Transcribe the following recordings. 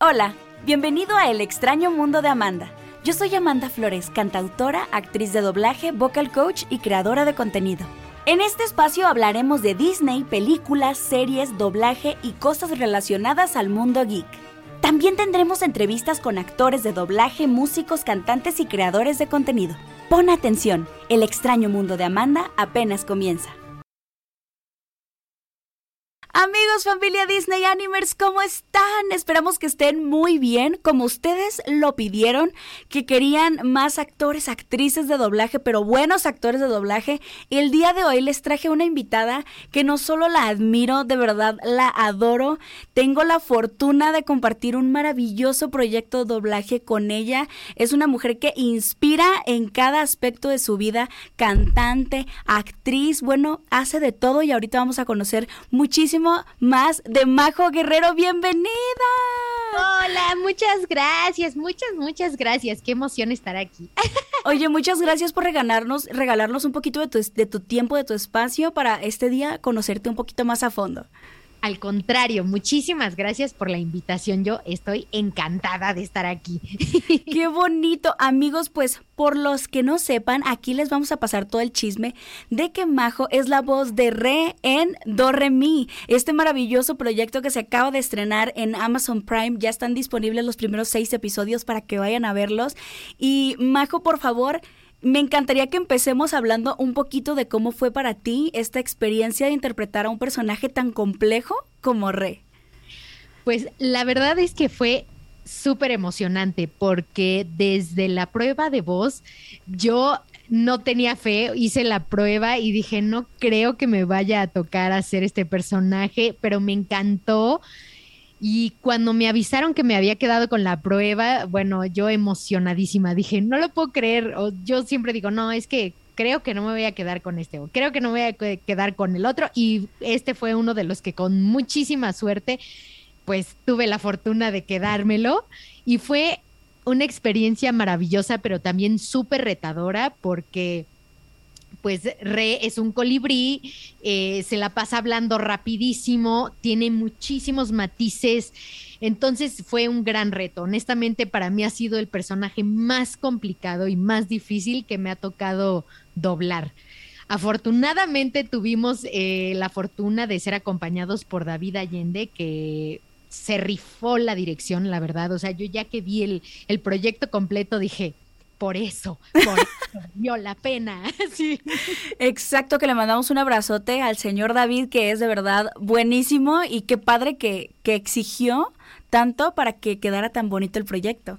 Hola, bienvenido a El extraño mundo de Amanda. Yo soy Amanda Flores, cantautora, actriz de doblaje, vocal coach y creadora de contenido. En este espacio hablaremos de Disney, películas, series, doblaje y cosas relacionadas al mundo geek. También tendremos entrevistas con actores de doblaje, músicos, cantantes y creadores de contenido. Pon atención, el extraño mundo de Amanda apenas comienza. Amigos, familia Disney Animers, ¿cómo están? Esperamos que estén muy bien, como ustedes lo pidieron, que querían más actores, actrices de doblaje, pero buenos actores de doblaje. El día de hoy les traje una invitada que no solo la admiro, de verdad la adoro. Tengo la fortuna de compartir un maravilloso proyecto de doblaje con ella. Es una mujer que inspira en cada aspecto de su vida, cantante, actriz, bueno, hace de todo y ahorita vamos a conocer muchísimo más de Majo Guerrero. Bienvenida. Hola, muchas gracias, muchas, muchas gracias. Qué emoción estar aquí. Oye, muchas gracias por regalarnos, regalarnos un poquito de tu, de tu tiempo, de tu espacio para este día conocerte un poquito más a fondo. Al contrario, muchísimas gracias por la invitación. Yo estoy encantada de estar aquí. Qué bonito, amigos. Pues por los que no sepan, aquí les vamos a pasar todo el chisme de que Majo es la voz de Re en Do Re Mi. Este maravilloso proyecto que se acaba de estrenar en Amazon Prime. Ya están disponibles los primeros seis episodios para que vayan a verlos. Y Majo, por favor, me encantaría que empecemos hablando un poquito de cómo fue para ti esta experiencia de interpretar a un personaje tan complejo como Re. Pues la verdad es que fue súper emocionante porque desde la prueba de voz yo no tenía fe, hice la prueba y dije, no creo que me vaya a tocar hacer este personaje, pero me encantó y cuando me avisaron que me había quedado con la prueba, bueno, yo emocionadísima, dije, no lo puedo creer. O yo siempre digo, no, es que creo que no me voy a quedar con este, o creo que no me voy a quedar con el otro. Y este fue uno de los que con muchísima suerte, pues tuve la fortuna de quedármelo. Y fue una experiencia maravillosa, pero también súper retadora, porque pues Re es un colibrí, eh, se la pasa hablando rapidísimo, tiene muchísimos matices, entonces fue un gran reto. Honestamente, para mí ha sido el personaje más complicado y más difícil que me ha tocado doblar. Afortunadamente tuvimos eh, la fortuna de ser acompañados por David Allende, que se rifó la dirección, la verdad. O sea, yo ya que vi el, el proyecto completo dije, por eso, por eso la pena. Sí. Exacto, que le mandamos un abrazote al señor David, que es de verdad buenísimo y qué padre que, que exigió tanto para que quedara tan bonito el proyecto.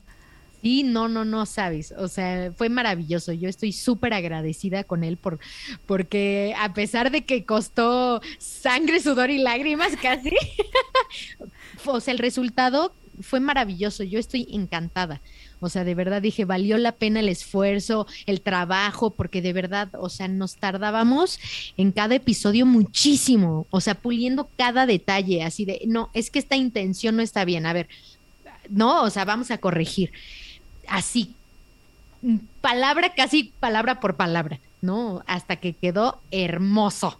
Sí, no, no, no sabes. O sea, fue maravilloso. Yo estoy súper agradecida con él por, porque a pesar de que costó sangre, sudor y lágrimas casi, o sea, el resultado fue maravilloso. Yo estoy encantada. O sea, de verdad dije, valió la pena el esfuerzo, el trabajo, porque de verdad, o sea, nos tardábamos en cada episodio muchísimo, o sea, puliendo cada detalle, así de, no, es que esta intención no está bien, a ver, no, o sea, vamos a corregir. Así, palabra casi palabra por palabra, ¿no? Hasta que quedó hermoso.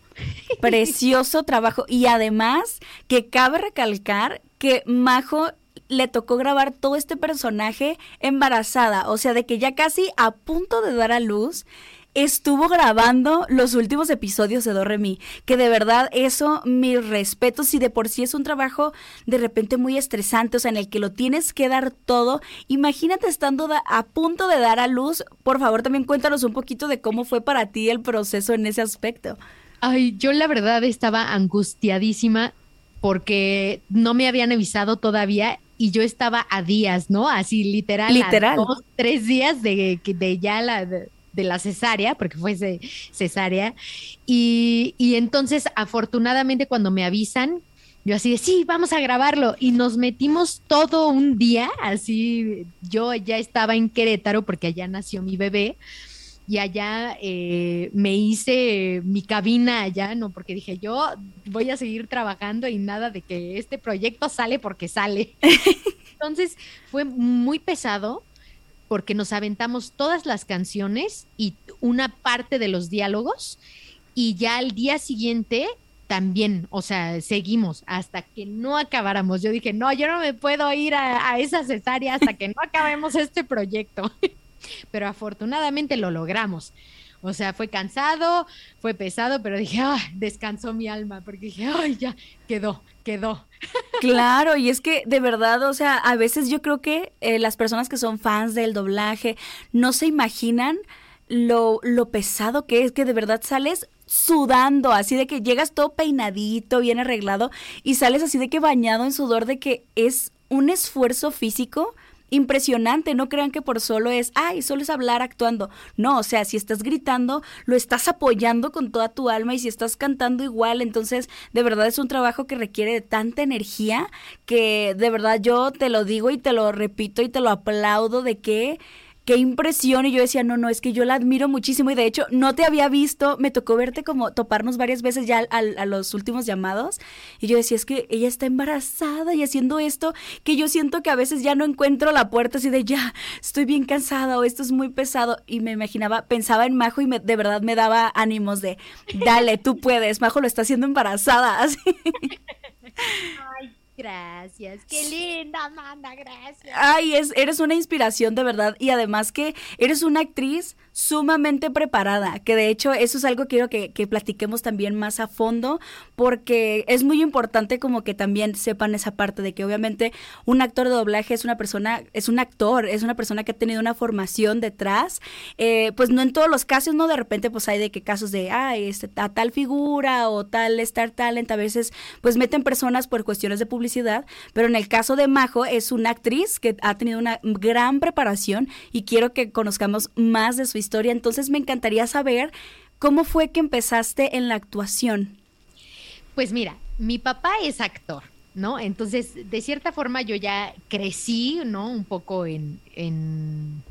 Precioso trabajo. Y además que cabe recalcar que Majo le tocó grabar todo este personaje embarazada, o sea, de que ya casi a punto de dar a luz estuvo grabando los últimos episodios de Doremi, que de verdad eso, mis respetos, y de por sí es un trabajo de repente muy estresante, o sea, en el que lo tienes que dar todo, imagínate estando a punto de dar a luz, por favor también cuéntanos un poquito de cómo fue para ti el proceso en ese aspecto. Ay, yo la verdad estaba angustiadísima porque no me habían avisado todavía y yo estaba a días, ¿no? Así literal, literal. dos, tres días de, de ya la... De, la cesárea, porque fue cesárea, y, y entonces afortunadamente cuando me avisan, yo así de, sí, vamos a grabarlo. Y nos metimos todo un día, así, yo ya estaba en Querétaro porque allá nació mi bebé y allá eh, me hice mi cabina allá, ¿no? Porque dije, yo voy a seguir trabajando y nada de que este proyecto sale porque sale. Entonces fue muy pesado porque nos aventamos todas las canciones y una parte de los diálogos y ya al día siguiente también, o sea, seguimos hasta que no acabáramos. Yo dije, no, yo no me puedo ir a, esa cesárea hasta que no acabemos este proyecto. Pero afortunadamente lo logramos. O sea, fue cansado, fue pesado, pero dije, ay, descansó mi alma, porque dije, ay, ya, quedó, quedó. Claro, y es que de verdad, o sea, a veces yo creo que eh, las personas que son fans del doblaje no se imaginan lo, lo pesado que es, que de verdad sales sudando, así de que llegas todo peinadito, bien arreglado y sales así de que bañado en sudor, de que es un esfuerzo físico impresionante. No crean que por solo es, ay, solo es hablar actuando. No, o sea, si estás gritando, lo estás apoyando con toda tu alma y si estás cantando igual, entonces de verdad es un trabajo que requiere de tanta energía que de verdad yo te lo digo y te lo repito y te lo aplaudo de que qué impresión. Y yo decía, no, no, es que yo la admiro muchísimo. Y de hecho, no te había visto, me tocó verte como toparnos varias veces ya a, los últimos llamados. Y yo decía, es que ella está embarazada y haciendo esto, que yo siento que a veces ya no encuentro la puerta así de ya, estoy bien cansada o esto es muy pesado. Y me imaginaba, pensaba en Majo y me, de verdad me daba ánimos de, dale, tú puedes, Majo lo está haciendo embarazada. Así. Ay, Gracias, qué linda, Amanda, gracias. Ay, es, eres una inspiración de verdad y además que eres una actriz sumamente preparada, que de hecho eso es algo que quiero que, que, platiquemos también más a fondo, porque es muy importante como que también sepan esa parte de que obviamente un actor de doblaje es una persona, es un actor, es una persona que ha tenido una formación detrás, eh, pues no en todos los casos, ¿no? De repente pues hay de que casos de, ay, este, a tal figura o tal Star Talent, a veces pues meten personas por cuestiones de publicidad, pero en el caso de Majo es una actriz que ha tenido una gran preparación y quiero que conozcamos más de su historia historia. Entonces me encantaría saber cómo fue que empezaste en la actuación. Pues mira, mi papá es actor, ¿no? Entonces, de cierta forma yo ya crecí, ¿no? Un poco en, en,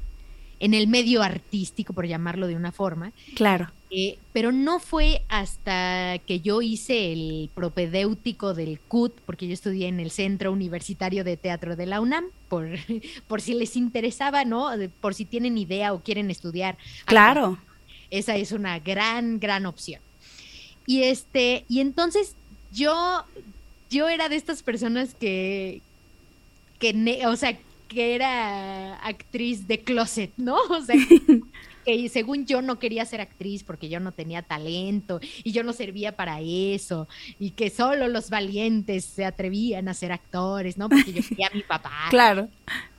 en el medio artístico, por llamarlo de una forma. Claro. Eh, pero no fue hasta que yo hice el propedéutico del CUT, porque yo estudié en el Centro Universitario de Teatro de la UNAM, por, por si les interesaba, ¿no? Por si tienen idea o quieren estudiar. Claro. Esa es una gran, gran opción. Y este, y entonces yo, yo era de estas personas que, que, o sea, que era actriz de closet, ¿no? O sea, que según yo no quería ser actriz porque yo no tenía talento y yo no servía para eso y que solo los valientes se atrevían a ser actores, ¿no? Porque yo quería a mi papá. Claro.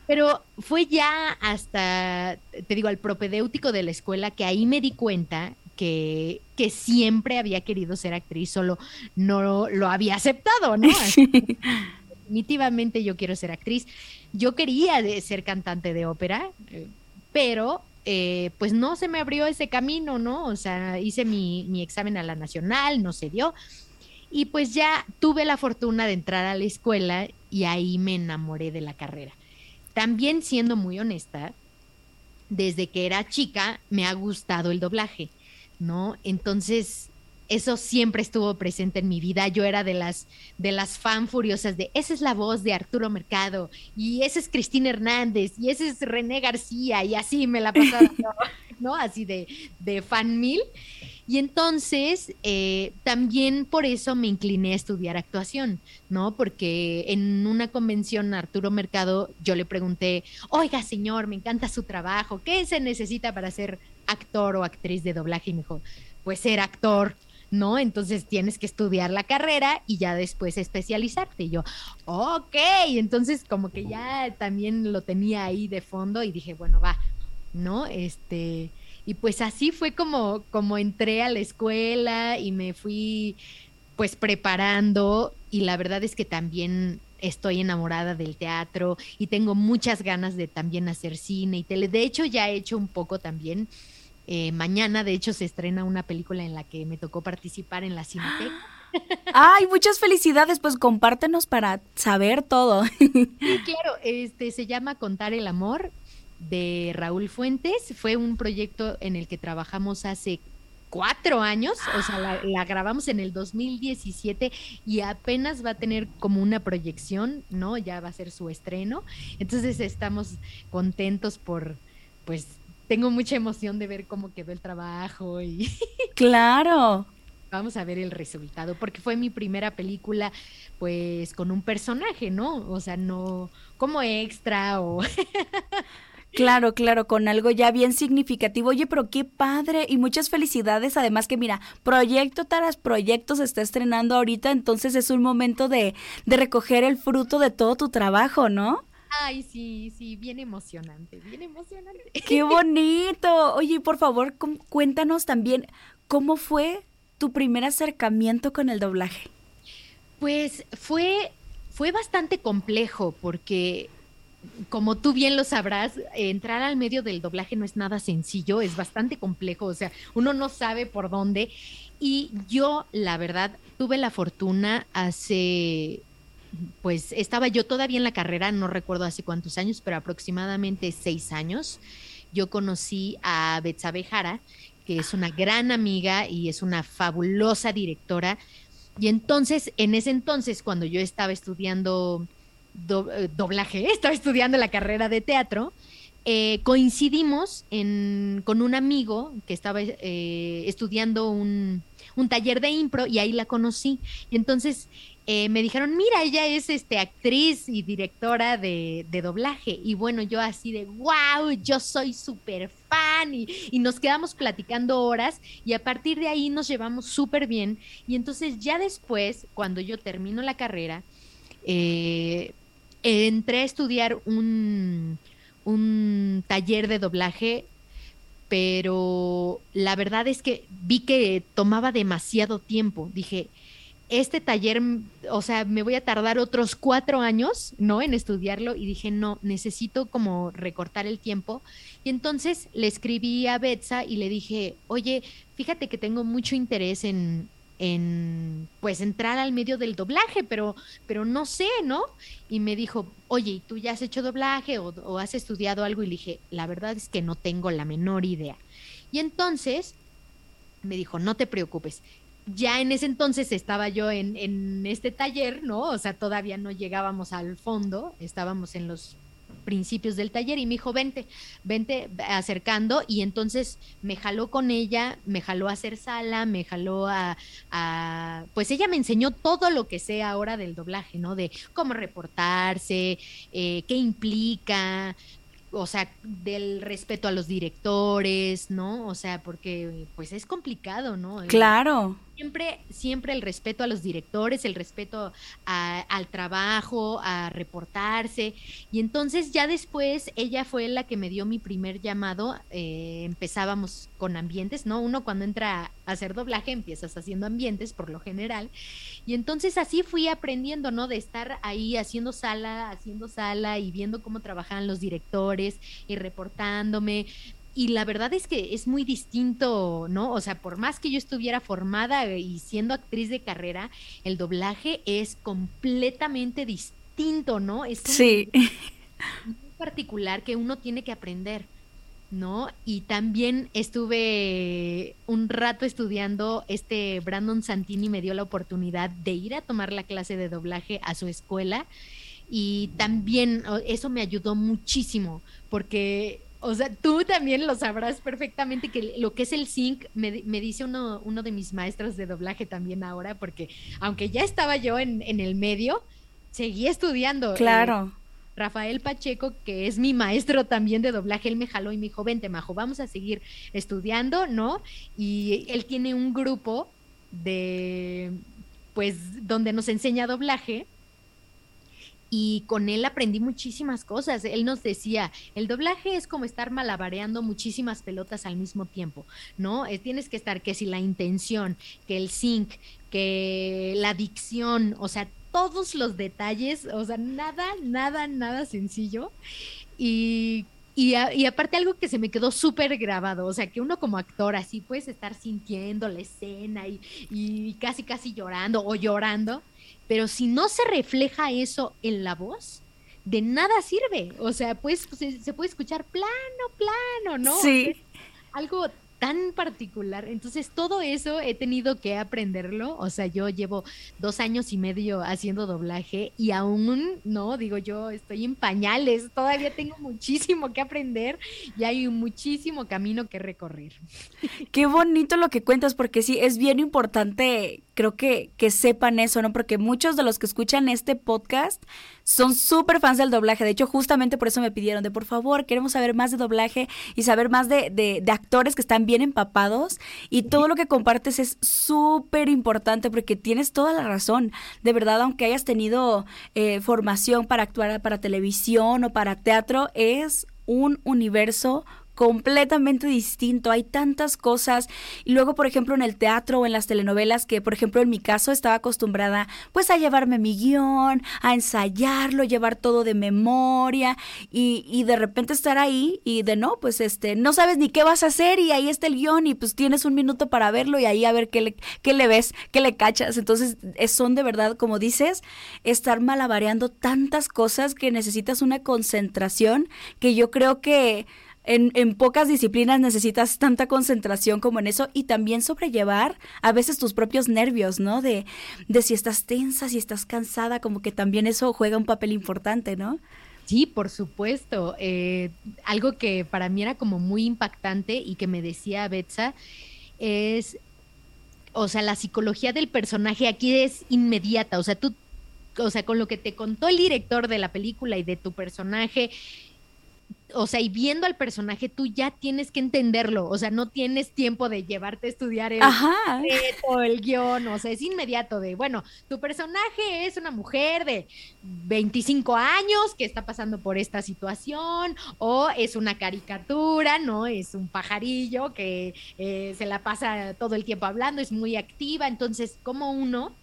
Pero fue ya hasta, te digo, al propedéutico de la escuela que ahí me di cuenta que, que, siempre había querido ser actriz, solo no lo había aceptado, ¿no? Definitivamente yo quiero ser actriz. Yo quería ser cantante de ópera, eh, pero eh, pues no se me abrió ese camino, ¿no? O sea, hice mi, mi examen a la nacional, no se dio. Y pues ya tuve la fortuna de entrar a la escuela y ahí me enamoré de la carrera. También siendo muy honesta, desde que era chica me ha gustado el doblaje, ¿no? Entonces, eso siempre estuvo presente en mi vida. Yo era de las, de las fan furiosas de, esa es la voz de Arturo Mercado, y ese es Cristina Hernández, y ese es René García, y así me la pasaba, ¿no? Así de, de fan mil. Y entonces, eh, también por eso me incliné a estudiar actuación, ¿no? Porque en una convención Arturo Mercado yo le pregunté, oiga señor, me encanta su trabajo, ¿qué se necesita para ser actor o actriz de doblaje? Y me dijo, pues ser actor. ¿No? Entonces tienes que estudiar la carrera y ya después especializarte. Y yo, ok, entonces como que ya también lo tenía ahí de fondo y dije, bueno, va, ¿no? Este, y pues así fue como, como entré a la escuela y me fui pues preparando y la verdad es que también estoy enamorada del teatro y tengo muchas ganas de también hacer cine y tele. De hecho, ya he hecho un poco también eh, mañana, de hecho, se estrena una película en la que me tocó participar en la Cineteca. Ay, muchas felicidades, pues compártenos para saber todo. Sí, claro, este se llama Contar el amor de Raúl Fuentes. Fue un proyecto en el que trabajamos hace cuatro años, o sea, la, la, grabamos en el 2017 y apenas va a tener como una proyección, ¿no? Ya va a ser su estreno. Entonces estamos contentos por, pues, tengo mucha emoción de ver cómo quedó el trabajo y... Claro. vamos a ver el resultado, porque fue mi primera película, pues, con un personaje, ¿no? O sea, no como extra o... Claro, claro, con algo ya bien significativo. Oye, pero qué padre y muchas felicidades. Además que mira, proyecto tras proyecto se está estrenando ahorita, entonces es un momento de, de recoger el fruto de todo tu trabajo, ¿no? Ay, sí, sí, bien emocionante, bien emocionante. Qué bonito. Oye, por favor, cuéntanos también cómo fue tu primer acercamiento con el doblaje? Pues fue, fue bastante complejo porque, como tú bien lo sabrás, entrar al medio del doblaje no es nada sencillo, es bastante complejo, o sea, uno no sabe por dónde. Y yo, la verdad, tuve la fortuna hace, pues estaba yo todavía en la carrera, no recuerdo hace cuántos años, pero aproximadamente seis años. Yo conocí a Betsabe Jara, que es una gran amiga y es una fabulosa directora. Y entonces, en ese entonces, cuando yo estaba estudiando eh, doblaje, estaba estudiando la carrera de teatro, eh, coincidimos con un amigo que estaba eh, estudiando un, un, taller de impro y ahí la conocí. Y entonces eh, me dijeron, mira, ella es este, actriz y directora de, doblaje. Y bueno, yo así de, wow, yo soy súper fan. Y, nos quedamos platicando horas y a partir de ahí nos llevamos súper bien. Y entonces ya después, cuando yo termino la carrera, eh, entré a estudiar un, un taller de doblaje pero la verdad es que vi que tomaba demasiado tiempo. Dije, este taller, o sea, me voy a tardar otros cuatro años, ¿no? En estudiarlo y dije, no, necesito como recortar el tiempo. Y entonces le escribí a Betsa y le dije, oye, fíjate que tengo mucho interés en, en pues entrar al medio del doblaje, pero, pero no sé, ¿no? Y me dijo, oye, ¿y tú ya has hecho doblaje o, o has estudiado algo? Y le dije, la verdad es que no tengo la menor idea. Y entonces me dijo, no te preocupes, ya en ese entonces estaba yo en, en, este taller, ¿no? O sea, todavía no llegábamos al fondo, estábamos en los principios del taller y me dijo, vente, vente acercando y entonces me jaló con ella, me jaló a hacer sala, me jaló a, pues ella me enseñó todo lo que sé ahora del doblaje, ¿no? De cómo reportarse, eh, qué implica, o sea, del respeto a los directores, ¿no? O sea, porque pues es complicado, ¿no? Claro siempre, siempre el respeto a los directores, el respeto al trabajo, a reportarse. Y entonces ya después ella fue la que me dio mi primer llamado. Eh, empezábamos con ambientes, ¿no? Uno cuando entra a hacer doblaje empiezas haciendo ambientes por lo general. Y entonces así fui aprendiendo, ¿no? De estar ahí haciendo sala, haciendo sala y viendo cómo trabajaban los directores y reportándome y la verdad es que es muy distinto, ¿no? O sea, por más que yo estuviera formada y siendo actriz de carrera, el doblaje es completamente distinto, ¿no? Es sí. muy particular que uno tiene que aprender. ¿no? Y también estuve un rato estudiando, este Brandon Santini me dio la oportunidad de ir a tomar la clase de doblaje a su escuela y también eso me ayudó muchísimo porque o sea, tú también lo sabrás perfectamente que lo que es el sync me, dice uno, uno de mis maestros de doblaje también ahora, porque aunque ya estaba yo en, el medio, seguía estudiando. Claro. Rafael Pacheco, que es mi maestro también de doblaje, él me jaló y me dijo, vente, Majo, vamos a seguir estudiando, ¿no? Y él tiene un grupo de, pues, donde nos enseña doblaje y con él aprendí muchísimas cosas. Él nos decía, el doblaje es como estar malabareando muchísimas pelotas al mismo tiempo, ¿no? Eh, tienes que estar que si la intención, que el sync, que la dicción, o sea, todos los detalles, o sea, nada, nada, nada sencillo. Y y, aparte algo que se me quedó súper grabado, o sea, que uno como actor así puedes estar sintiendo la escena y, y, casi, casi llorando o llorando, pero si no se refleja eso en la voz, de nada sirve. O sea, pues se, puede escuchar plano, plano, ¿no? Sí. algo tan particular. Entonces, todo eso he tenido que aprenderlo. O sea, yo llevo dos años y medio haciendo doblaje y aún, no, digo yo, estoy en pañales, todavía tengo muchísimo que aprender y hay muchísimo camino que recorrer. Qué bonito lo que cuentas, porque sí, es bien importante, creo que, que sepan eso, ¿no? Porque muchos de los que escuchan este podcast son súper fans del doblaje. De hecho, justamente por eso me pidieron de, por favor, queremos saber más de doblaje y saber más de, de, de actores que están bien empapados y todo lo que compartes es súper importante porque tienes toda la razón. De verdad, aunque hayas tenido eh, formación para actuar para televisión o para teatro, es un universo completamente distinto. Hay tantas cosas. Y luego, por ejemplo, en el teatro o en las telenovelas, que por ejemplo en mi caso estaba acostumbrada pues a llevarme mi guion, a ensayarlo, llevar todo de memoria y, y de repente estar ahí y de no, pues este, no sabes ni qué vas a hacer y ahí está el guion y pues tienes un minuto para verlo y ahí a ver qué le, qué le ves, qué le cachas. Entonces son de verdad, como dices, estar malabareando tantas cosas que necesitas una concentración que yo creo que en, pocas disciplinas necesitas tanta concentración como en eso y también sobrellevar a veces tus propios nervios, ¿no? De, de si estás tensa, si estás cansada, como que también eso juega un papel importante, ¿no? Sí, por supuesto. Eh, algo que para mí era como muy impactante y que me decía Betsa es, o sea, la psicología del personaje aquí es inmediata, o sea, tú, o sea, con lo que te contó el director de la película y de tu personaje, o sea, y viendo al personaje, tú ya tienes que entenderlo, o sea, no tienes tiempo de llevarte a estudiar el el guion, o sea, es inmediato de, bueno, tu personaje es una mujer de 25 años que está pasando por esta situación, o es una caricatura, ¿no? Es un pajarillo que eh, se la pasa todo el tiempo hablando, es muy activa, entonces, como uno,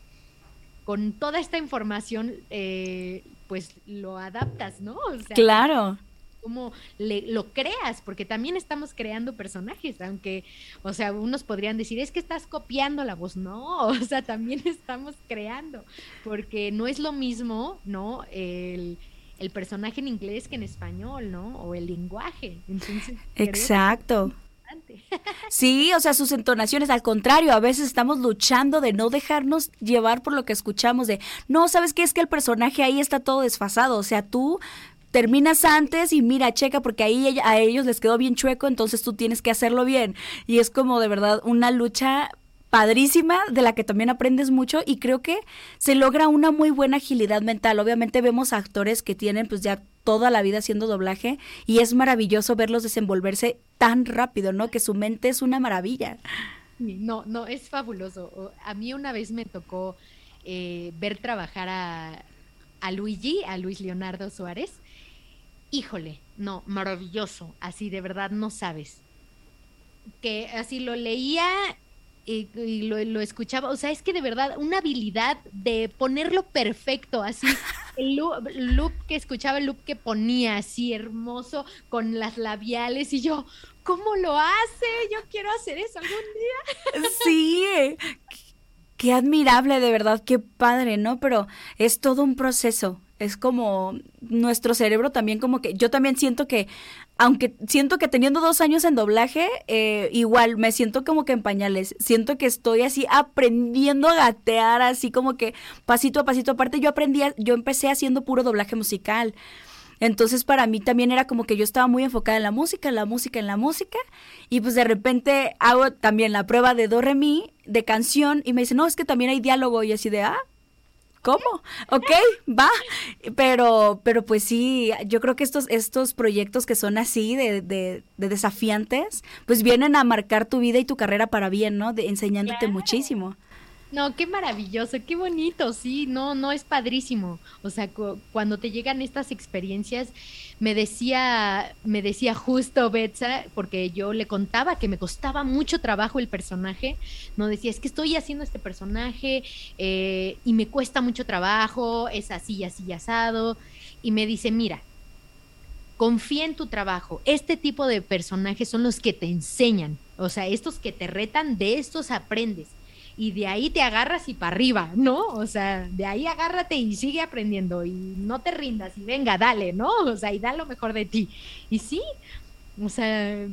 con toda esta información, eh, pues lo adaptas, ¿no? O sea, claro cómo le, lo creas, porque también estamos creando personajes, aunque, o sea, unos podrían decir, es que estás copiando la voz, no, o sea, también estamos creando, porque no es lo mismo, ¿no? El, el personaje en inglés que en español, ¿no? O el lenguaje. Entonces, Exacto. Sí, o sea, sus entonaciones, al contrario, a veces estamos luchando de no dejarnos llevar por lo que escuchamos, de, no, ¿sabes qué? Es que el personaje ahí está todo desfasado, o sea, tú terminas antes y mira, checa, porque ahí a ellos les quedó bien chueco, entonces tú tienes que hacerlo bien. Y es como de verdad una lucha padrísima de la que también aprendes mucho y creo que se logra una muy buena agilidad mental. Obviamente vemos actores que tienen pues ya toda la vida haciendo doblaje y es maravilloso verlos desenvolverse tan rápido, ¿no? Que su mente es una maravilla. No, no, es fabuloso. A mí una vez me tocó eh, ver trabajar a, a Luigi, a Luis Leonardo Suárez, híjole, no, maravilloso, así de verdad no sabes. Que así lo leía y, lo, escuchaba, o sea, es que de verdad una habilidad de ponerlo perfecto, así, el loop, que escuchaba, el loop que ponía así hermoso con las labiales y yo, ¿cómo lo hace? Yo quiero hacer eso algún día. Sí, qué admirable, de verdad, qué padre, ¿no? Pero es todo un proceso, es como nuestro cerebro también como que yo también siento que aunque siento que teniendo dos años en doblaje eh, igual me siento como que en pañales siento que estoy así aprendiendo a gatear así como que pasito a pasito aparte yo aprendí yo empecé haciendo puro doblaje musical entonces para mí también era como que yo estaba muy enfocada en la música, en la música, en la música. Y pues de repente hago también la prueba de do, re, mi, de canción. Y me dice, no, es que también hay diálogo. Y así de, ah, ¿cómo? Ok, va. Pero, pero pues sí, yo creo que estos, estos proyectos que son así de, de, desafiantes, pues vienen a marcar tu vida y tu carrera para bien, ¿no? De, enseñándote muchísimo. No, qué maravilloso, qué bonito, sí, no, no es padrísimo. O sea, cuando te llegan estas experiencias, me decía, me decía justo Betsa, porque yo le contaba que me costaba mucho trabajo el personaje, no decía, es que estoy haciendo este personaje eh, y me cuesta mucho trabajo, es así, así, asado, y me dice, mira, confía en tu trabajo, este tipo de personajes son los que te enseñan, o sea, estos que te retan, de estos aprendes y de ahí te agarras y para arriba, ¿no? O sea, de ahí agárrate y sigue aprendiendo y no te rindas y venga, dale, ¿no? O sea, y da lo mejor de ti. Y sí, o sea...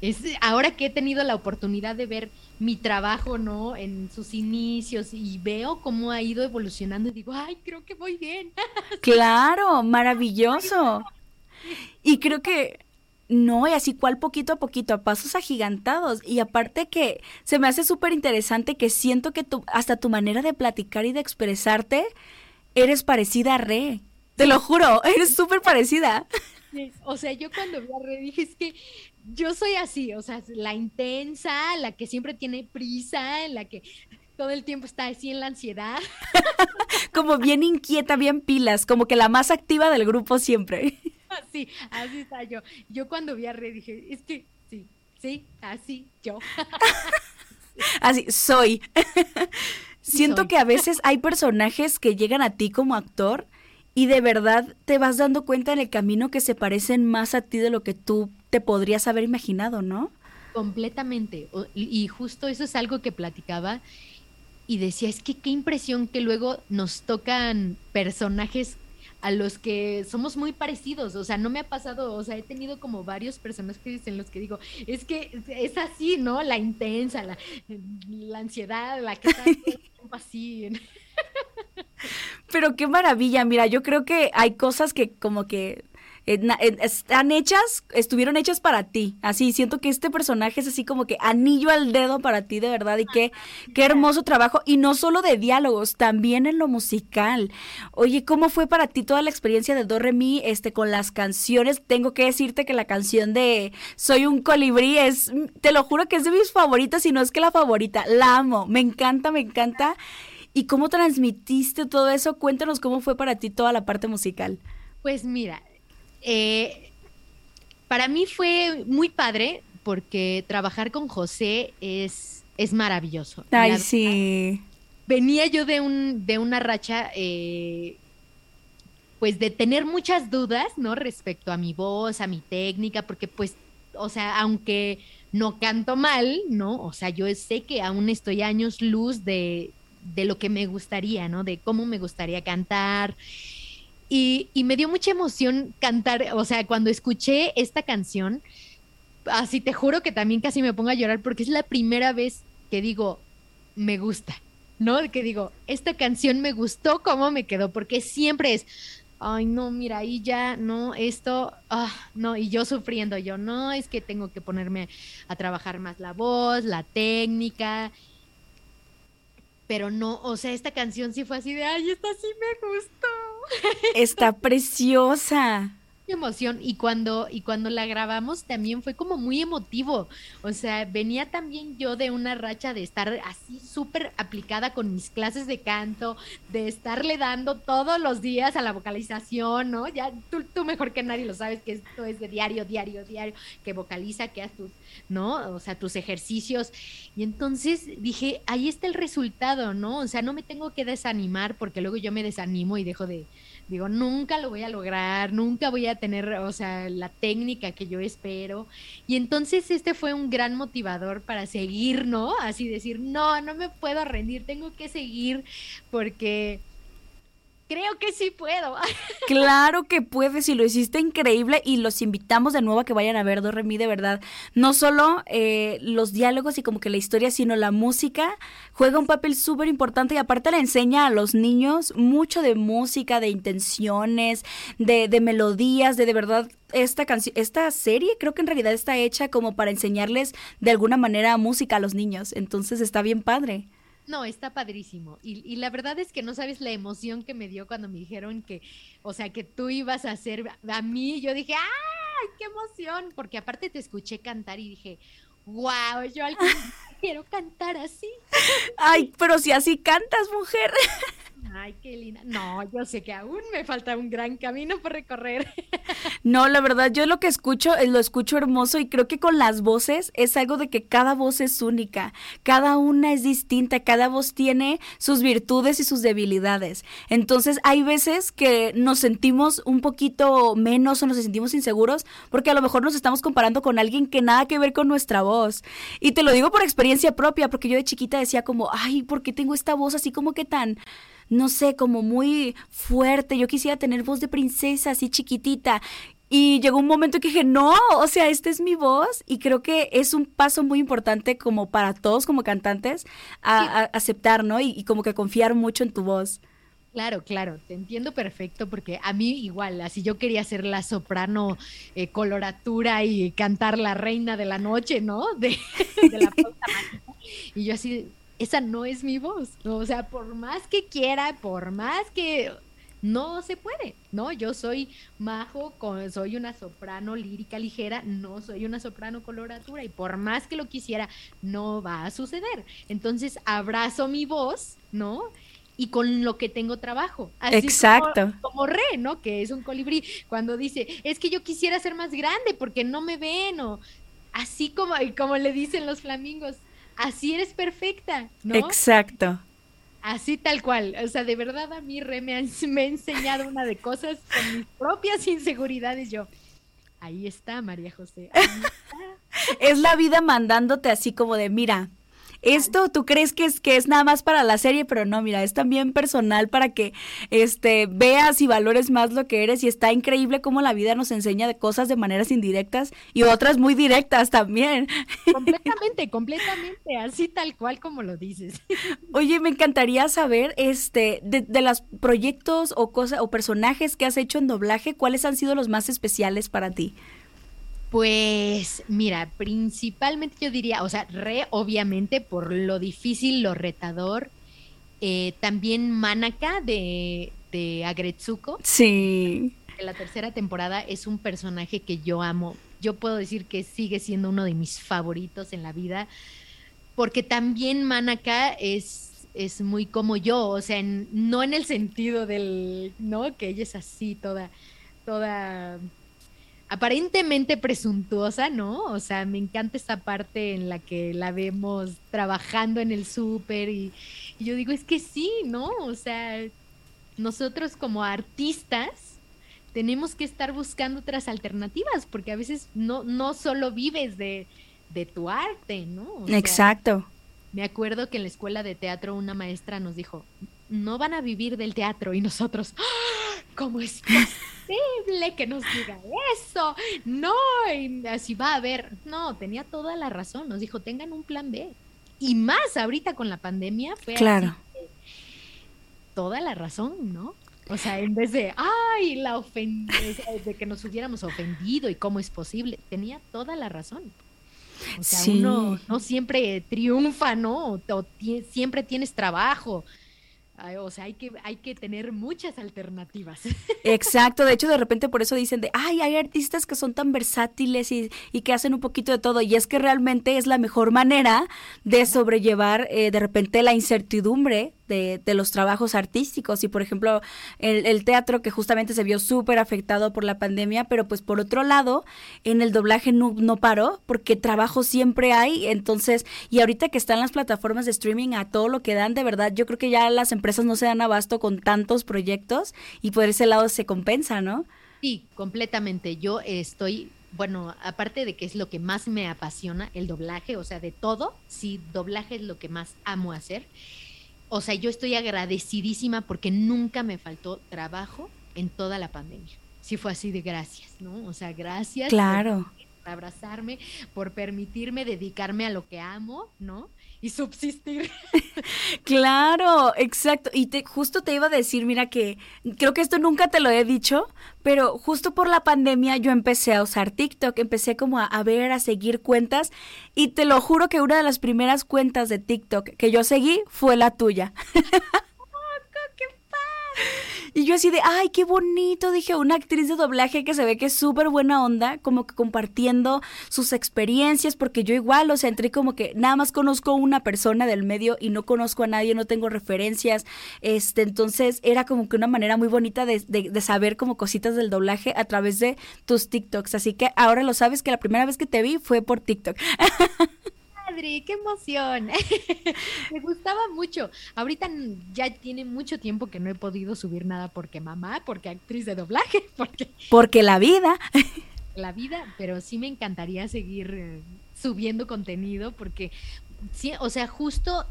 es ahora que he tenido la oportunidad de ver mi trabajo, ¿no? En sus inicios y veo cómo ha ido evolucionando y digo, ay, creo que voy bien. Claro, maravilloso. Y creo que no, y así cual poquito a poquito, a pasos agigantados. Y aparte que se me hace súper interesante que siento que tu, hasta tu manera de platicar y de expresarte, eres parecida a Re. Te lo juro, eres súper parecida. O sea, yo cuando vi a Re dije, es que yo soy así, o sea, la intensa, la que siempre tiene prisa, la que todo el tiempo está así en la ansiedad. como bien inquieta, bien pilas, como que la más activa del grupo siempre. Sí, así está yo. Yo cuando vi a Rey dije, es que sí, sí, así yo. Así, soy. Siento que a veces hay personajes que llegan a ti como actor y de verdad te vas dando cuenta en el camino que se parecen más a ti de lo que tú te podrías haber imaginado, ¿no? Completamente. Y justo eso es algo que platicaba y decía, es que qué impresión que luego nos tocan personajes a los que somos muy parecidos, o sea, no me ha pasado, o sea, he tenido como varios personajes en los que digo, es que es así, ¿no? La intensa, la, la ansiedad, la que está así. Pero qué maravilla, mira, yo creo que hay cosas que como que están hechas, estuvieron hechas para ti. Así, siento que este personaje es así como que anillo al dedo para ti, de verdad. Y qué, qué hermoso trabajo. Y no solo de diálogos, también en lo musical. Oye, ¿cómo fue para ti toda la experiencia de Do Re Mi este, con las canciones? Tengo que decirte que la canción de Soy un colibrí es, te lo juro que es de mis favoritas, y no es que la favorita. La amo, me encanta, me encanta. ¿Y cómo transmitiste todo eso? Cuéntanos cómo fue para ti toda la parte musical. Pues mira, eh, para mí fue muy padre porque trabajar con José es, es maravilloso. Ay, sí. Venía yo de, un, de una racha, eh, pues de tener muchas dudas, ¿no? Respecto a mi voz, a mi técnica, porque pues, o sea, aunque no canto mal, ¿no? O sea, yo sé que aún estoy años luz de, de lo que me gustaría, ¿no? De cómo me gustaría cantar. Y, me dio mucha emoción cantar, o sea, cuando escuché esta canción, así te juro que también casi me pongo a llorar porque es la primera vez que digo, me gusta, ¿no? Que digo, esta canción me gustó, cómo me quedó, porque siempre es, ay, no, mira, ahí ya, no, esto, ah, no, y yo sufriendo, yo, no, es que tengo que ponerme a trabajar más la voz, la técnica, pero no, o sea, esta canción sí fue así de, ay, esta sí me gustó. Está preciosa emoción y cuando y cuando la grabamos también fue como muy emotivo. O sea venía también yo de una racha de estar así súper aplicada con mis clases de canto de estarle dando todos los días a la vocalización no ya tú, tú mejor que nadie lo sabes que esto es de diario diario diario que vocaliza que haces tus no o sea tus ejercicios. Y entonces dije ahí está el resultado no o sea no me tengo que desanimar porque luego yo me desanimo y dejo de digo, nunca lo voy a lograr, nunca voy a tener, o sea, la técnica que yo espero. Y entonces este fue un gran motivador para seguir, ¿no? Así decir, no, no me puedo rendir, tengo que seguir porque creo que sí puedo. Claro que puedes y lo hiciste increíble y los invitamos de nuevo a que vayan a ver Doremi de verdad. No solo eh, los diálogos y como que la historia, sino la música juega un papel súper importante y aparte le enseña a los niños mucho de música, de intenciones, de, de melodías, de de verdad esta canción, esta serie creo que en realidad está hecha como para enseñarles de alguna manera música a los niños. Entonces está bien padre. No, está padrísimo. Y, y, la verdad es que no sabes la emoción que me dio cuando me dijeron que, o sea, que tú ibas a hacer a mí. Yo dije, ¡ay, qué emoción! Porque aparte te escuché cantar y dije, wow, yo quiero cantar así. Ay, pero si así cantas, mujer. Ay, qué linda. No, yo sé que aún me falta un gran camino por recorrer. No, la verdad, yo lo que escucho, eh, lo escucho hermoso y creo que con las voces es algo de que cada voz es única, cada una es distinta, cada voz tiene sus virtudes y sus debilidades. Entonces, hay veces que nos sentimos un poquito menos o nos sentimos inseguros porque a lo mejor nos estamos comparando con alguien que nada que ver con nuestra voz. Y te lo digo por experiencia propia, porque yo de chiquita decía como, ay, ¿por qué tengo esta voz así como que tan no sé, como muy fuerte. Yo quisiera tener voz de princesa así chiquitita. Y llegó un momento que dije, no, o sea, esta es mi voz y creo que es un paso muy importante como para todos como cantantes a, aceptar, ¿no? Y, como que confiar mucho en tu voz. Claro, claro, te entiendo perfecto porque a mí igual, así yo quería ser la soprano eh, coloratura y cantar la reina de la noche, ¿no? De, de la Y yo así, esa no es mi voz, o sea, por más que quiera, por más que no se puede, ¿no? Yo soy majo, soy una soprano lírica ligera, no soy una soprano coloratura y por más que lo quisiera, no va a suceder. Entonces abrazo mi voz, ¿no? Y con lo que tengo trabajo. Exacto. Como, Re, ¿no? Que es un colibrí. Cuando dice, es que yo quisiera ser más grande porque no me ven o así como, como le dicen los flamingos, así eres perfecta, ¿no? Exacto. Así tal cual. O sea, de verdad a mí Re me ha, enseñado una de cosas con mis propias inseguridades. Yo, ahí está, María José. es la vida mandándote así como de, mira, esto tú crees que es que es nada más para la serie, pero no, mira, es también personal para que este veas y valores más lo que eres y está increíble cómo la vida nos enseña de cosas de maneras indirectas y otras muy directas también. Completamente, completamente, así tal cual como lo dices. Oye, me encantaría saber este de, de los proyectos o cosas o personajes que has hecho en doblaje, ¿cuáles han sido los más especiales para ti? Pues mira, principalmente yo diría, o sea, re obviamente por lo difícil, lo retador. Eh, también Manaka de, de Agretsuko. Sí. la tercera temporada es un personaje que yo amo. Yo puedo decir que sigue siendo uno de mis favoritos en la vida. Porque también Manaka es, es muy como yo, o sea, no en el sentido del, ¿no? Que ella es así, toda, toda aparentemente presuntuosa, ¿no? O sea, me encanta esta parte en la que la vemos trabajando en el súper y, yo digo, es que sí, ¿no? O sea, nosotros como artistas tenemos que estar buscando otras alternativas porque a veces no, no solo vives de, tu arte, ¿no? Exacto. Me acuerdo que en la escuela de teatro una maestra nos dijo, no van a vivir del teatro y nosotros, ¡Ah! ¿Cómo es posible que nos diga eso? No, y así va a haber. No, tenía toda la razón, nos dijo, tengan un plan B. Y más ahorita con la pandemia fue claro. toda la razón, ¿no? O sea, en vez de, ay, la ofendida, de que nos hubiéramos ofendido y cómo es posible, tenía toda la razón. O sea, uno no siempre triunfa, ¿no? o siempre tienes trabajo, o sea, hay que, hay que tener muchas alternativas. Exacto, de hecho de repente por eso dicen de, ay, hay artistas que son tan versátiles y, y que hacen un poquito de todo, y es que realmente es la mejor manera de sobrellevar eh, de repente la incertidumbre de, de, los trabajos artísticos y por ejemplo el, teatro que justamente se vio súper afectado por la pandemia, pero pues por otro lado en el doblaje no, no paró porque trabajo siempre hay, entonces y ahorita que están las plataformas de streaming a todo lo que dan, de verdad yo creo que ya las empresas no se dan abasto con tantos proyectos y por ese lado se compensa, ¿no? Sí, completamente. Yo estoy bueno, aparte de que es lo que más me apasiona, el doblaje, o sea, de todo, sí, doblaje es lo que más amo hacer o sea, yo estoy agradecidísima porque nunca me faltó trabajo en toda la pandemia. Sí fue así de gracias, ¿no? O sea, gracias. Claro. Por abrazarme, por permitirme dedicarme a lo que amo, ¿no? Y subsistir. claro, exacto. Y te, justo te iba a decir, mira que creo que esto nunca te lo he dicho, pero justo por la pandemia yo empecé a usar TikTok, empecé como a, a ver, a seguir cuentas y te lo juro que una de las primeras cuentas de TikTok que yo seguí fue la tuya. Y yo así de, ay, qué bonito, dije, una actriz de doblaje que se ve que es súper buena onda, como que compartiendo sus experiencias, porque yo igual, o sea, entré como que nada más conozco una persona del medio y no conozco a nadie, no tengo referencias, este, entonces era como que una manera muy bonita de, de saber como cositas del doblaje a través de tus TikToks, así que ahora lo sabes que la primera vez que te vi fue por TikTok. qué emoción. Me gustaba mucho. Ahorita ya tiene mucho tiempo que no he podido subir nada porque mamá, porque actriz de doblaje, porque... Porque la vida. La vida, pero sí me encantaría seguir eh, subiendo contenido porque, sí, o sea, justo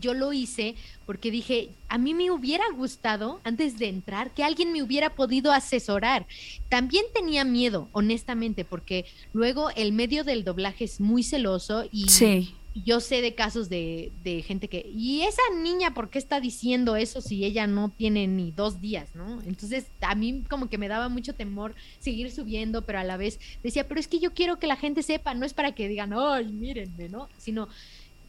yo lo hice porque dije, a mí me hubiera gustado antes de entrar que alguien me hubiera podido asesorar. También tenía miedo, honestamente, porque luego el medio del doblaje es muy celoso y yo sé de casos de, gente que, ¿y esa niña por qué está diciendo eso si ella no tiene ni dos días, ¿no? Entonces a mí como que me daba mucho temor seguir subiendo, pero a la vez decía, pero es que yo quiero que la gente sepa, no es para que digan, ay, mírenme, ¿no? Sino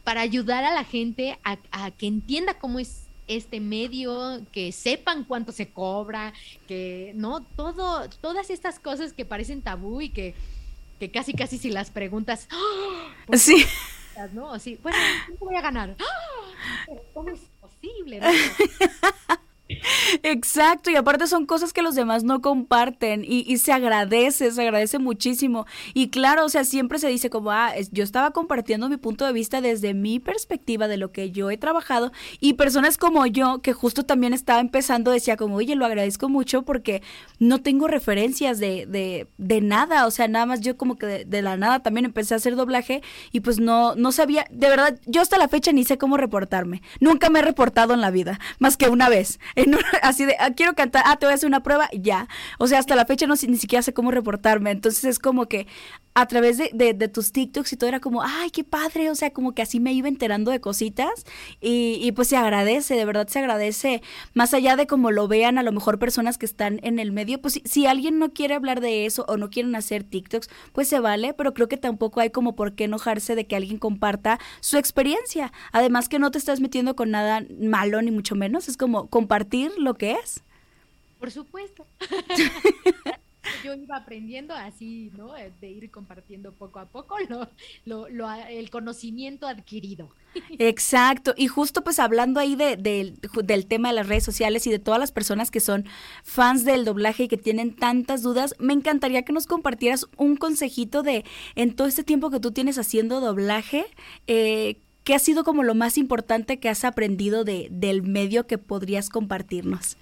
para ayudar a la gente a, que entienda cómo es este medio, que sepan cuánto se cobra, que no todo, todas estas cosas que parecen tabú y que, que casi casi si las preguntas, ¡Ah! sí. ¿no? Así, bueno, ¿cómo voy a ganar? ¡Ah! ¿Cómo es posible? Exacto, y aparte son cosas que los demás no comparten y, se agradece, se agradece muchísimo. Y claro, o sea, siempre se dice como, ah, yo estaba compartiendo mi punto de vista desde mi perspectiva de lo que yo he trabajado y personas como yo, que justo también estaba empezando, decía como, oye, lo agradezco mucho porque no tengo referencias de, de, de nada, o sea, nada más yo como que de, la nada también empecé a hacer doblaje y pues no, no sabía, de verdad, yo hasta la fecha ni sé cómo reportarme. Nunca me he reportado en la vida, más que una vez así de, ah, quiero cantar, ah, te voy a hacer una prueba, ya. O sea, hasta la fecha no ni siquiera sé cómo reportarme. Entonces es como que a través de, tus TikToks y todo era como, ay, qué padre, o sea, como que así me iba enterando de cositas y, y, pues se agradece, de verdad se agradece, más allá de como lo vean a lo mejor personas que están en el medio, pues si, si alguien no quiere hablar de eso o no quieren hacer TikToks, pues se vale, pero creo que tampoco hay como por qué enojarse de que alguien comparta su experiencia, además que no te estás metiendo con nada malo ni mucho menos, es como compartir lo que es. Por supuesto. yo iba aprendiendo así, ¿no? Eh, de ir compartiendo poco a poco lo, lo, el conocimiento adquirido. Exacto, y justo pues hablando ahí de, del tema de las redes sociales y de todas las personas que son fans del doblaje y que tienen tantas dudas, me encantaría que nos compartieras un consejito de en todo este tiempo que tú tienes haciendo doblaje, eh, ¿qué ha sido como lo más importante que has aprendido de, del medio que podrías compartirnos?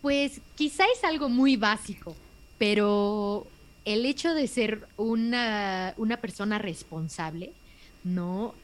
Pues quizá es algo muy básico, pero el hecho de ser una, una persona responsable, ¿no?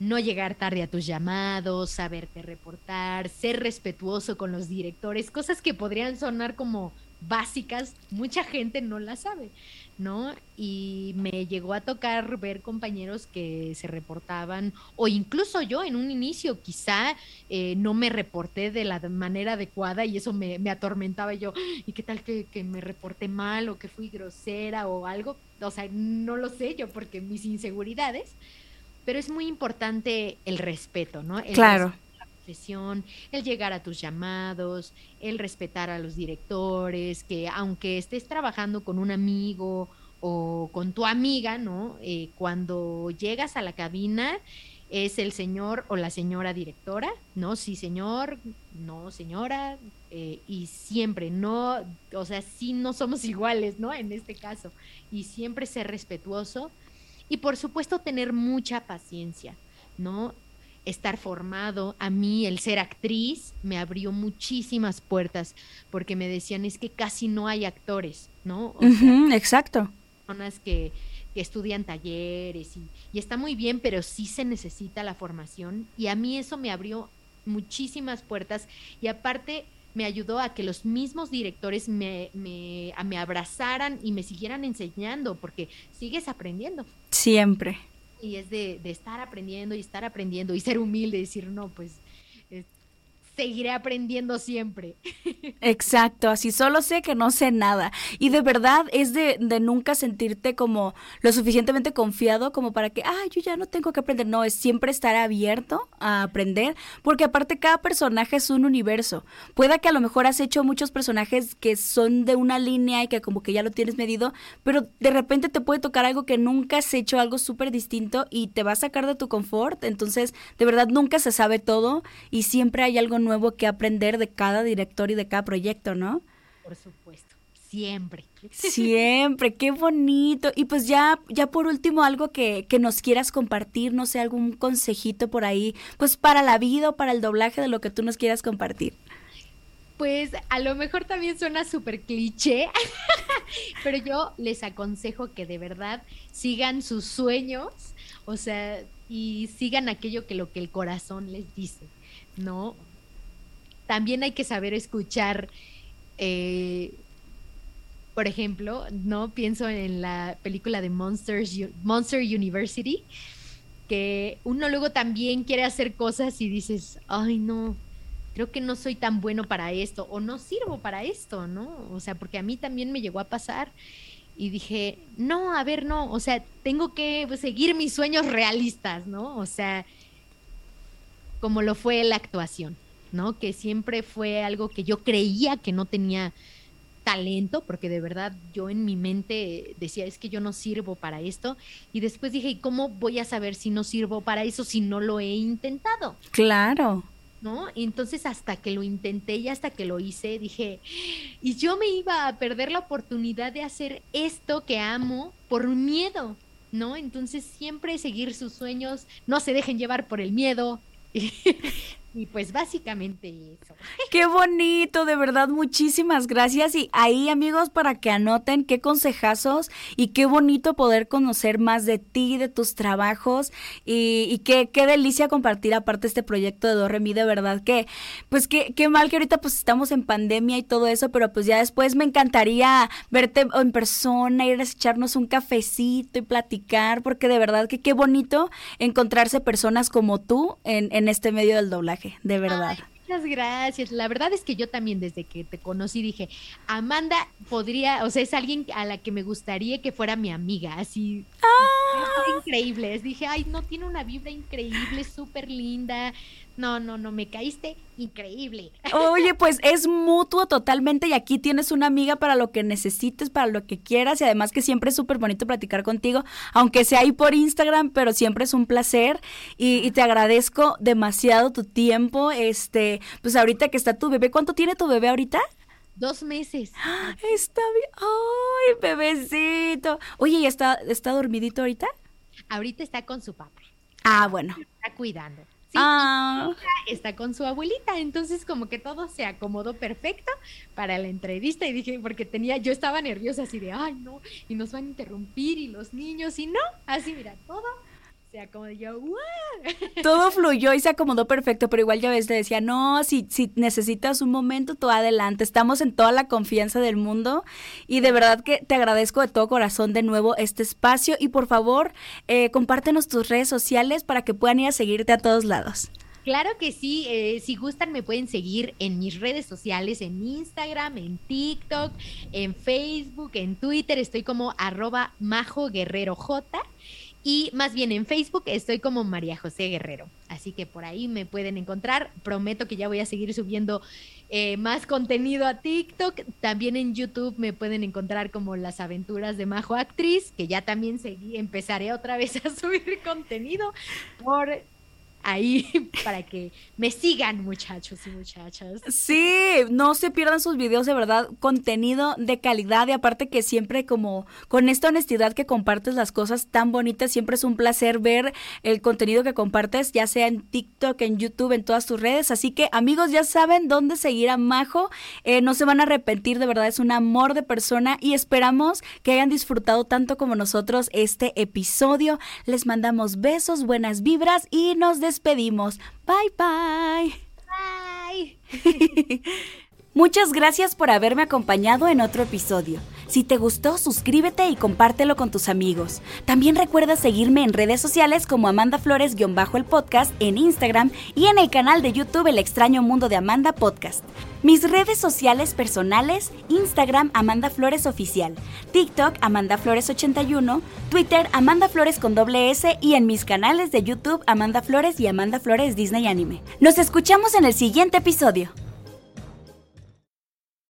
No llegar tarde a tus llamados, saberte reportar, ser respetuoso con los directores, cosas que podrían sonar como básicas, mucha gente no las sabe. ¿No? Y me llegó a tocar ver compañeros que se reportaban, o incluso yo en un inicio quizá eh, no me reporté de la manera adecuada y eso me, atormentaba yo, ¿y qué tal que, me reporté mal o que fui grosera o algo? O sea, no lo sé yo porque mis inseguridades, pero es muy importante el respeto, ¿no? claro. El llegar a tus llamados, el respetar a los directores, que aunque estés trabajando con un amigo o con tu amiga, ¿no? Eh, cuando llegas a la cabina es el señor o la señora directora, ¿no? Sí, señor, no, señora, eh, y siempre, no, o sea, sí no somos iguales, ¿no? En este caso, y siempre ser respetuoso y por supuesto tener mucha paciencia, ¿no? Estar formado. A mí el ser actriz me abrió muchísimas puertas porque me decían es que casi no hay actores, ¿no? exacto. Personas que, estudian talleres y, está muy bien, pero sí se necesita la formación y a mí eso me abrió muchísimas puertas y aparte me ayudó a que los mismos directores me, me, me abrazaran y me siguieran enseñando porque sigues aprendiendo. Siempre y es de, de, estar aprendiendo y estar aprendiendo y ser humilde y decir, no, pues seguiré aprendiendo siempre. Exacto, así solo sé que no sé nada. Y de verdad es de, de, nunca sentirte como lo suficientemente confiado como para que, ah, yo ya no tengo que aprender. No, es siempre estar abierto a aprender, porque aparte cada personaje es un universo. Pueda que a lo mejor has hecho muchos personajes que son de una línea y que como que ya lo tienes medido, pero de repente te puede tocar algo que nunca has hecho, algo súper distinto y te va a sacar de tu confort. Entonces, de verdad nunca se sabe todo y siempre hay algo nuevo que aprender de cada director y de cada proyecto, ¿no? Por supuesto, siempre. Siempre, qué bonito. Y pues ya, ya por último, algo que, que nos quieras compartir, no sé, algún consejito por ahí, pues para la vida o para el doblaje de lo que tú nos quieras compartir. Pues a lo mejor también suena súper cliché, pero yo les aconsejo que de verdad sigan sus sueños O sea, y sigan aquello que lo que el corazón les dice, ¿no? También hay que saber escuchar, eh, por ejemplo, ¿no? Pienso en la película de Monsters, Monster University, que uno luego también quiere hacer cosas y dices, ay no, creo que no soy tan bueno para esto o no sirvo para esto, ¿no? O sea, porque a mí también me llegó a pasar y dije, no, a ver, no, o sea, tengo que seguir mis sueños realistas, ¿no? O sea, como lo fue la actuación, ¿no? Que siempre fue algo que yo creía que no tenía talento, porque de verdad yo en mi mente decía, es que yo no sirvo para esto. Y después dije, ¿y cómo voy a saber si no sirvo para eso si no lo he intentado? Claro. ¿No? Y entonces hasta que lo intenté y hasta que lo hice, dije, y yo me iba a perder la oportunidad de hacer esto que amo por miedo, ¿no? Entonces siempre seguir sus sueños, no se dejen llevar por el miedo. Y pues básicamente eso. Qué bonito, de verdad, muchísimas gracias. Y ahí, amigos, para que anoten qué consejazos y qué bonito poder conocer más de ti, de tus trabajos. Y, qué, qué delicia compartir aparte este proyecto de Dorremi, de verdad que, pues qué, qué mal que ahorita pues estamos en pandemia y todo eso, pero pues ya después me encantaría verte en persona, ir a echarnos un cafecito y platicar, porque de verdad que qué bonito encontrarse personas como tú en, en este medio del doblaje de verdad. muchas gracias. La verdad es que yo también desde que te conocí dije, Amanda podría, o sea, es alguien a la que me gustaría que fuera mi amiga, así. ¡Ah! Increíble. Dije, ay, no, tiene una vibra increíble, súper linda no, no, no, me caíste increíble. Oye, pues es mutuo totalmente y aquí tienes una amiga para lo que necesites, para lo que quieras y además que siempre es súper bonito platicar contigo, aunque sea ahí por Instagram, pero siempre es un placer y, te agradezco demasiado tu tiempo. Este, pues ahorita que está tu bebé, ¿cuánto tiene tu bebé ahorita? Dos meses. Está bien. Ay, bebecito. Oye, ¿y está, está dormidito ahorita? Ahorita está con su papá. Ah, bueno. Está cuidando. Ah. está con su abuelita, entonces como que todo se acomodó perfecto para la entrevista y dije, porque tenía, yo estaba nerviosa así de, ay no, y nos van a interrumpir y los niños y no, así mira, todo se acomodó yo, Todo fluyó y se acomodó perfecto, pero igual ya ves, te decía, no, si, si necesitas un momento, tú adelante, estamos en toda la confianza del mundo y de verdad que te agradezco de todo corazón de nuevo este espacio y por favor, eh, compártenos tus redes sociales para que puedan ir a seguirte a todos lados. Claro que sí, eh, si gustan me pueden seguir en mis redes sociales, en Instagram, en TikTok, en Facebook, en Twitter, estoy como arroba majo guerrero J y más bien en Facebook estoy como María José Guerrero. Así que por ahí me pueden encontrar. Prometo que ya voy a seguir subiendo eh, más contenido a TikTok. También en YouTube me pueden encontrar como las aventuras de Majo Actriz, que ya también seguí, empezaré otra vez a subir contenido por ahí para que me sigan muchachos y muchachas. Sí, no se pierdan sus videos de verdad, contenido de calidad y aparte que siempre como con esta honestidad que compartes las cosas tan bonitas, siempre es un placer ver el contenido que compartes, ya sea en TikTok, en YouTube, en todas tus redes. Así que amigos ya saben dónde seguir a Majo, eh, no se van a arrepentir, de verdad es un amor de persona y esperamos que hayan disfrutado tanto como nosotros este episodio. Les mandamos besos, buenas vibras y nos despedimos despedimos. Bye bye. Bye. Muchas gracias por haberme acompañado en otro episodio. Si te gustó, suscríbete y compártelo con tus amigos. También recuerda seguirme en redes sociales como Amanda Flores-el podcast en Instagram y en el canal de YouTube El extraño mundo de Amanda Podcast. Mis redes sociales personales, Instagram Amanda Flores Oficial, TikTok Amanda Flores 81, Twitter Amanda Flores con doble S y en mis canales de YouTube Amanda Flores y Amanda Flores Disney Anime. Nos escuchamos en el siguiente episodio.